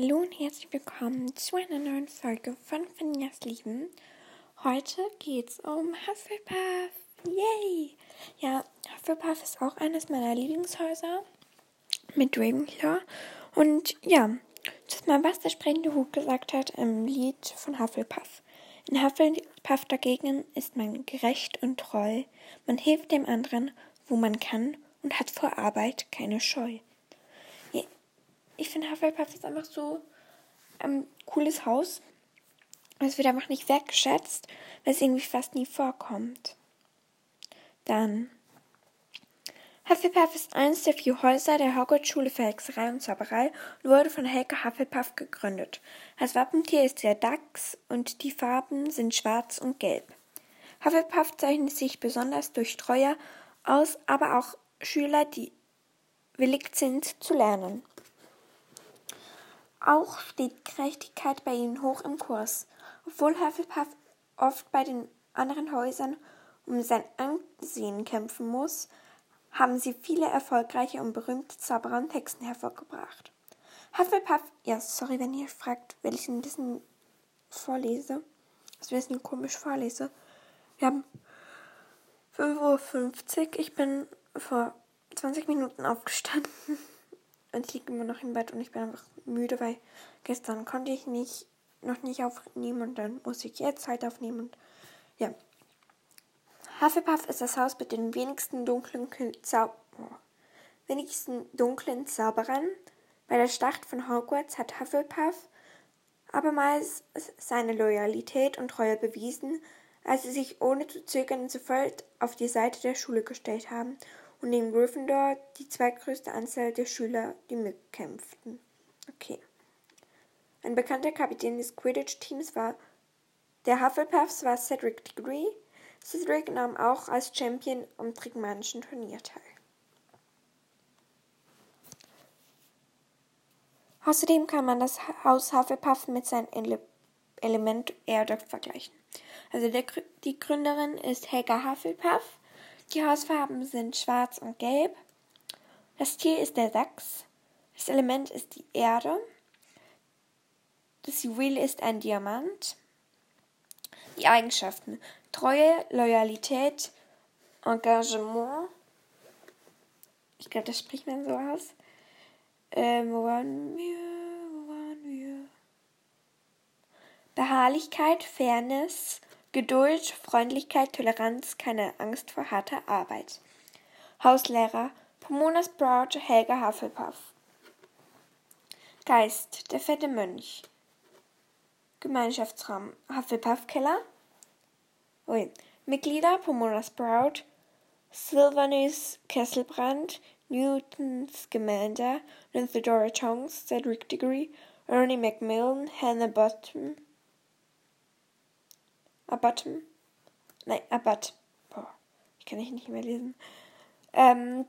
Hallo und herzlich willkommen zu einer neuen Folge von Finjas Lieben. Heute geht's um Hufflepuff. Yay! Ja, Hufflepuff ist auch eines meiner Lieblingshäuser mit Ravenclaw. Und ja, das ist mal, was der sprechende Hut gesagt hat im Lied von Hufflepuff. In Hufflepuff dagegen ist man gerecht und treu. Man hilft dem anderen, wo man kann und hat vor Arbeit keine Scheu ich finde Hufflepuff ist einfach so ein ähm, cooles Haus. Es wird einfach nicht wertgeschätzt, weil es irgendwie fast nie vorkommt. Dann. Hufflepuff ist eines der vier Häuser der Hogwarts-Schule für Hexerei und Zauberei und wurde von Helga Hufflepuff gegründet. Als Wappentier ist der Dachs und die Farben sind schwarz und gelb. Hufflepuff zeichnet sich besonders durch Treue aus, aber auch Schüler, die willig sind zu lernen. Auch steht Gerechtigkeit bei ihnen hoch im Kurs. Obwohl Hufflepuff oft bei den anderen Häusern um sein Ansehen kämpfen muss, haben sie viele erfolgreiche und berühmte Zauberer und Hexen hervorgebracht. Hufflepuff, ja, sorry, wenn ihr fragt, ich ein bisschen vorlese, also ein bisschen komisch vorlese. Wir haben 5.50 Uhr, ich bin vor 20 Minuten aufgestanden und ich liege immer noch im Bett und ich bin einfach müde, weil gestern konnte ich nicht noch nicht aufnehmen und dann muss ich jetzt halt aufnehmen und ja. Hufflepuff ist das Haus mit den wenigsten dunklen Zau oh, wenigsten dunklen Zauberern. Bei der Schlacht von Hogwarts hat Hufflepuff abermals seine Loyalität und Treue bewiesen, als sie sich ohne zu zögern sofort auf die Seite der Schule gestellt haben und in Gryffindor die zweitgrößte Anzahl der Schüler, die mitkämpften. Okay. Ein bekannter Kapitän des Quidditch-Teams war der Hufflepuffs war Cedric Diggory. Cedric nahm auch als Champion am Trigmanischen Turnier teil. Außerdem kann man das Haus Hufflepuff mit seinem Ele Element Erde vergleichen. Also der, die Gründerin ist Helga Hufflepuff. Die Hausfarben sind schwarz und gelb. Das Tier ist der Dachs. Das Element ist die Erde. Das Juwel ist ein Diamant. Die Eigenschaften Treue, Loyalität, Engagement. Ich glaube, das spricht man so aus. Ähm, wo waren wir? Wo waren wir? Beharrlichkeit, Fairness, Geduld, Freundlichkeit, Toleranz, keine Angst vor harter Arbeit. Hauslehrer Pomona Sprout, Helga Hufflepuff. Geist, der fette Mönch. Gemeinschaftsraum, Hufflepuff-Keller. Ui. Mitglieder, Pomona Sprout, Sylvanus Kesselbrand, Newton Scamander, Lythadora Tongs, Cedric Diggory, Ernie Macmillan, Hannah Bottom, Abbottom, nein, Abbott, boah, ich kann nicht mehr lesen, ähm,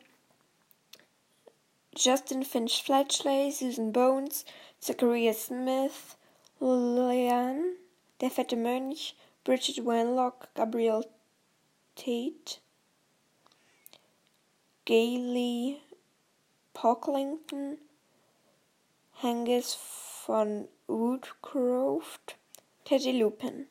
Justin Finch Fletchley, Susan Bones, Zachariah Smith, Lillian, der fette Mönch, Bridget Wenlock, Gabriel Tate, Gailey Pocklington, Hengis von Woodcroft, Teddy Lupin.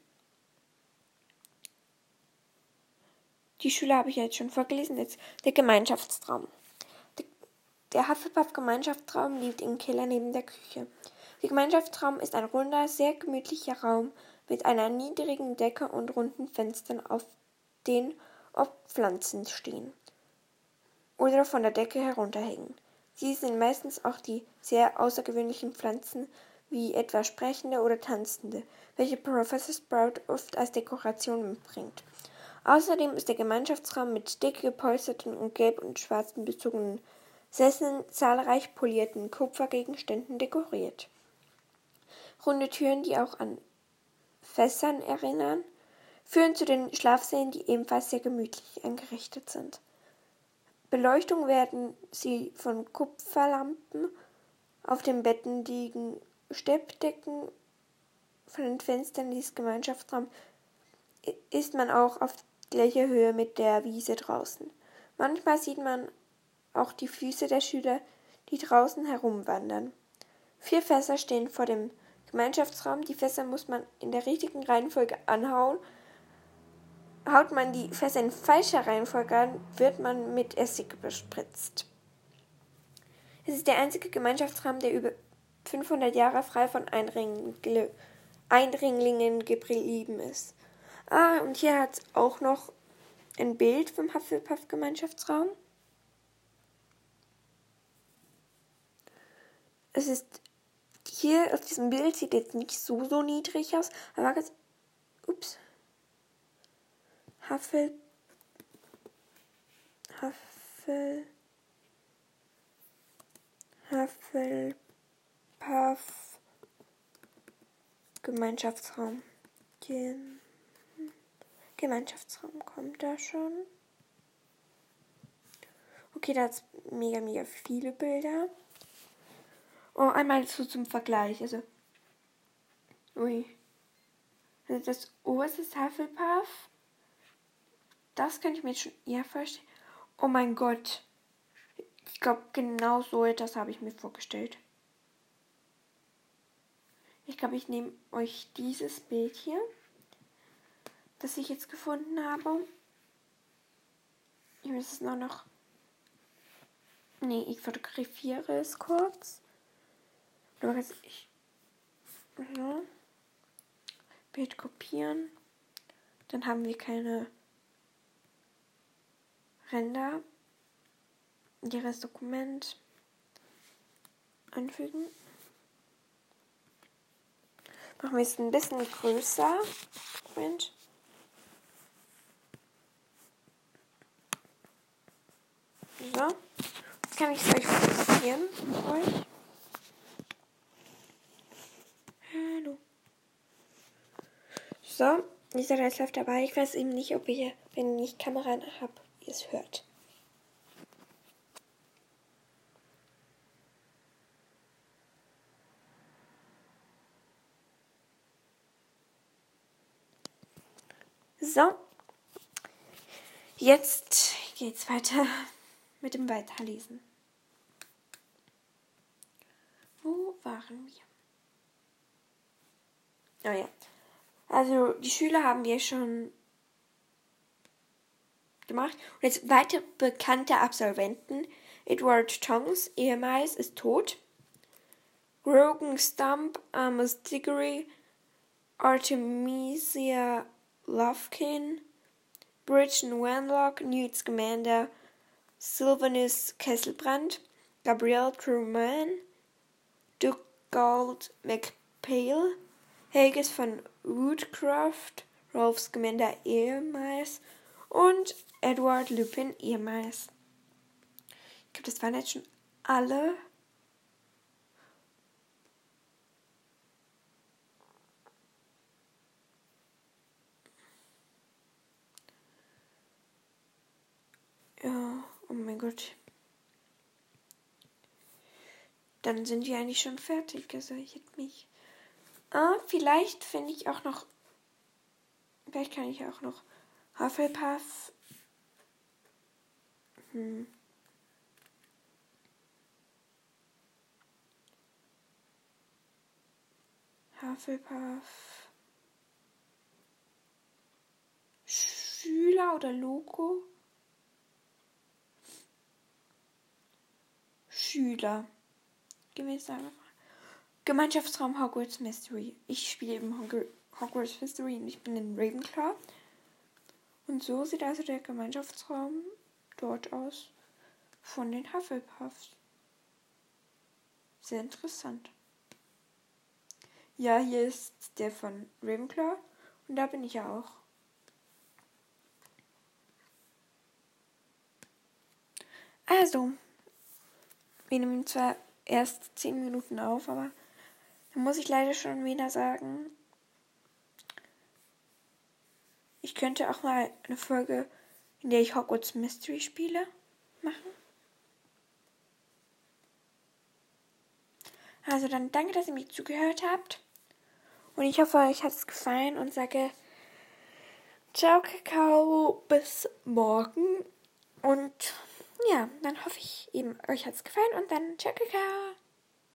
Die Schüler habe ich jetzt schon vorgelesen. Jetzt der Gemeinschaftsraum. Der Hufflepuff-Gemeinschaftsraum liegt im Keller neben der Küche. Der Gemeinschaftsraum ist ein runder, sehr gemütlicher Raum mit einer niedrigen Decke und runden Fenstern, auf denen oft Pflanzen stehen oder von der Decke herunterhängen. Sie sind meistens auch die sehr außergewöhnlichen Pflanzen, wie etwa sprechende oder tanzende, welche Professor Sprout oft als Dekoration mitbringt. Außerdem ist der Gemeinschaftsraum mit dick gepolsterten und gelb und schwarzen bezogenen Sesseln zahlreich polierten Kupfergegenständen dekoriert. Runde Türen, die auch an Fässern erinnern, führen zu den Schlafsälen, die ebenfalls sehr gemütlich eingerichtet sind. Beleuchtung werden sie von Kupferlampen auf den Betten liegen, Steppdecken von den Fenstern dieses Gemeinschaftsraums ist man auch auf gleicher Höhe mit der Wiese draußen. Manchmal sieht man auch die Füße der Schüler, die draußen herumwandern. Vier Fässer stehen vor dem Gemeinschaftsraum. Die Fässer muss man in der richtigen Reihenfolge anhauen. Haut man die Fässer in falscher Reihenfolge an, wird man mit Essig bespritzt. Es ist der einzige Gemeinschaftsraum, der über 500 Jahre frei von Eindringlingen geblieben ist. Ah, und hier hat es auch noch ein Bild vom Hufflepuff-Gemeinschaftsraum. Es ist hier auf diesem Bild sieht jetzt nicht so so niedrig aus, aber ganz, ups, Huffle, Huffle, Hufflepuff Gemeinschaftsraum. Gem Gemeinschaftsraum kommt da schon. Okay, da ist mega, mega viele Bilder. Oh, einmal so zum Vergleich. Also, ui. Also das oberste ist. Das könnte ich mir jetzt schon eher vorstellen. Oh mein Gott. Ich glaube, genau so etwas habe ich mir vorgestellt. Ich glaube, ich nehme euch dieses Bild hier, das ich jetzt gefunden habe. Ich muss es nur noch. Nee, ich fotografiere es kurz. Aber jetzt ich. Ja. Bild kopieren. Dann haben wir keine Ränder. Jedes Dokument anfügen. Machen wir es ein bisschen größer. Moment. So. Jetzt kann ich es euch fotografieren. Euch. So, dieser Rest läuft dabei. Ich weiß eben nicht, ob ihr, wenn ich Kamera habe, ihr es hört. So, jetzt geht's weiter mit dem Weiterlesen. Wo waren wir? Oh ja. Also die Schüler haben wir schon gemacht. Und jetzt weitere bekannte Absolventen. Edward Tongs, ehemals, ist tot. Grogan Stump, Amos Diggory, Artemisia Lovekin, Bridgen Wenlock, Newt Scamander, Sylvanus Kesselbrand, Gabrielle Truman, Duke Gold McPhail, Helges von Woodcroft, Rolf Scamander ehemals und Edward Lupin ehemals. Ich glaube, das waren jetzt schon alle. Ja, oh mein Gott. Dann sind wir eigentlich schon fertig. Also ich hätte mich. Ah, vielleicht finde ich auch noch. Vielleicht kann ich auch noch Hufflepuff. Hm. Hufflepuff. Schüler oder Logo? Schüler. Gemeinschaftsraum Hogwarts Mystery. Ich spiele eben Hogwarts Mystery und ich bin in Ravenclaw. Und so sieht also der Gemeinschaftsraum dort aus von den Hufflepuffs. Sehr interessant. Ja, hier ist der von Ravenclaw und da bin ich ja auch. Also, wir nehmen zwar erst 10 Minuten auf, aber dann muss ich leider schon wieder sagen, ich könnte auch mal eine Folge, in der ich Hogwarts Mystery spiele, machen. Also dann danke, dass ihr mir zugehört habt. Und ich hoffe, euch hat es gefallen und sage Ciao, Kakao, bis morgen. Und ja, dann hoffe ich eben, euch es gefallen und dann Ciao, Kakao.